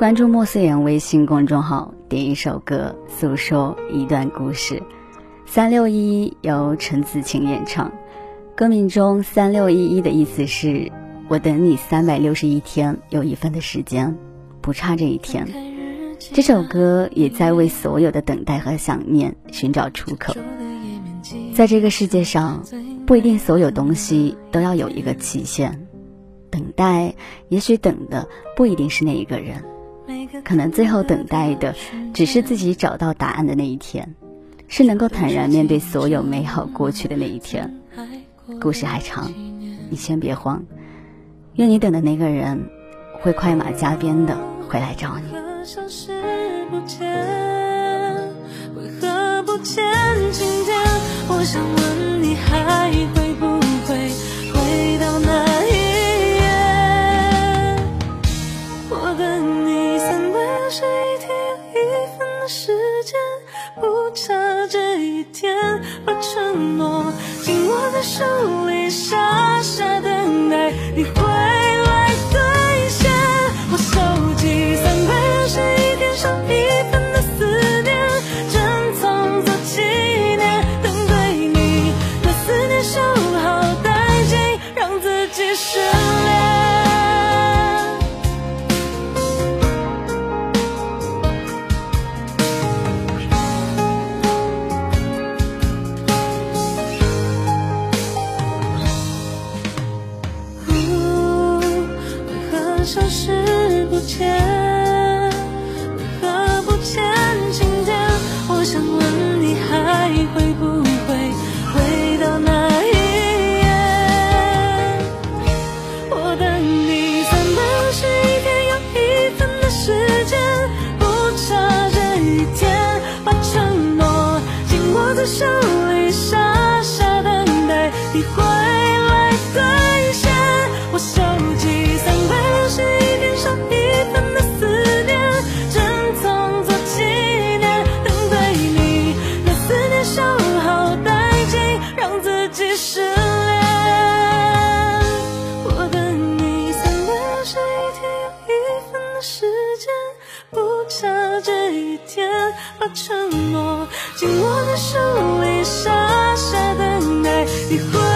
关注莫思言微信公众号，点一首歌，诉说一段故事。三六一一由陈子晴演唱，歌名中“三六一一”的意思是我等你三百六十一天有一分的时间，不差这一天。这首歌也在为所有的等待和想念寻找出口。在这个世界上，不一定所有东西都要有一个期限，等待也许等的不一定是那一个人。可能最后等待的，只是自己找到答案的那一天，是能够坦然面对所有美好过去的那一天。故事还长，你先别慌，愿你等的那个人，会快马加鞭的回来找你。时间不差这一天，把承诺紧握在手里傻傻等待你回来兑现，我收集三百六十一天上一分的思念，珍藏做纪念，等对你的思念修好殆尽，让自己深消失不见，为何不见晴天？我想问你，还会不会回到那一夜？我等你三百六十一天，有一分的时间，不差这一天，把承诺紧握在手里，傻傻等待你回天把承诺紧握在手里，傻傻等待你回。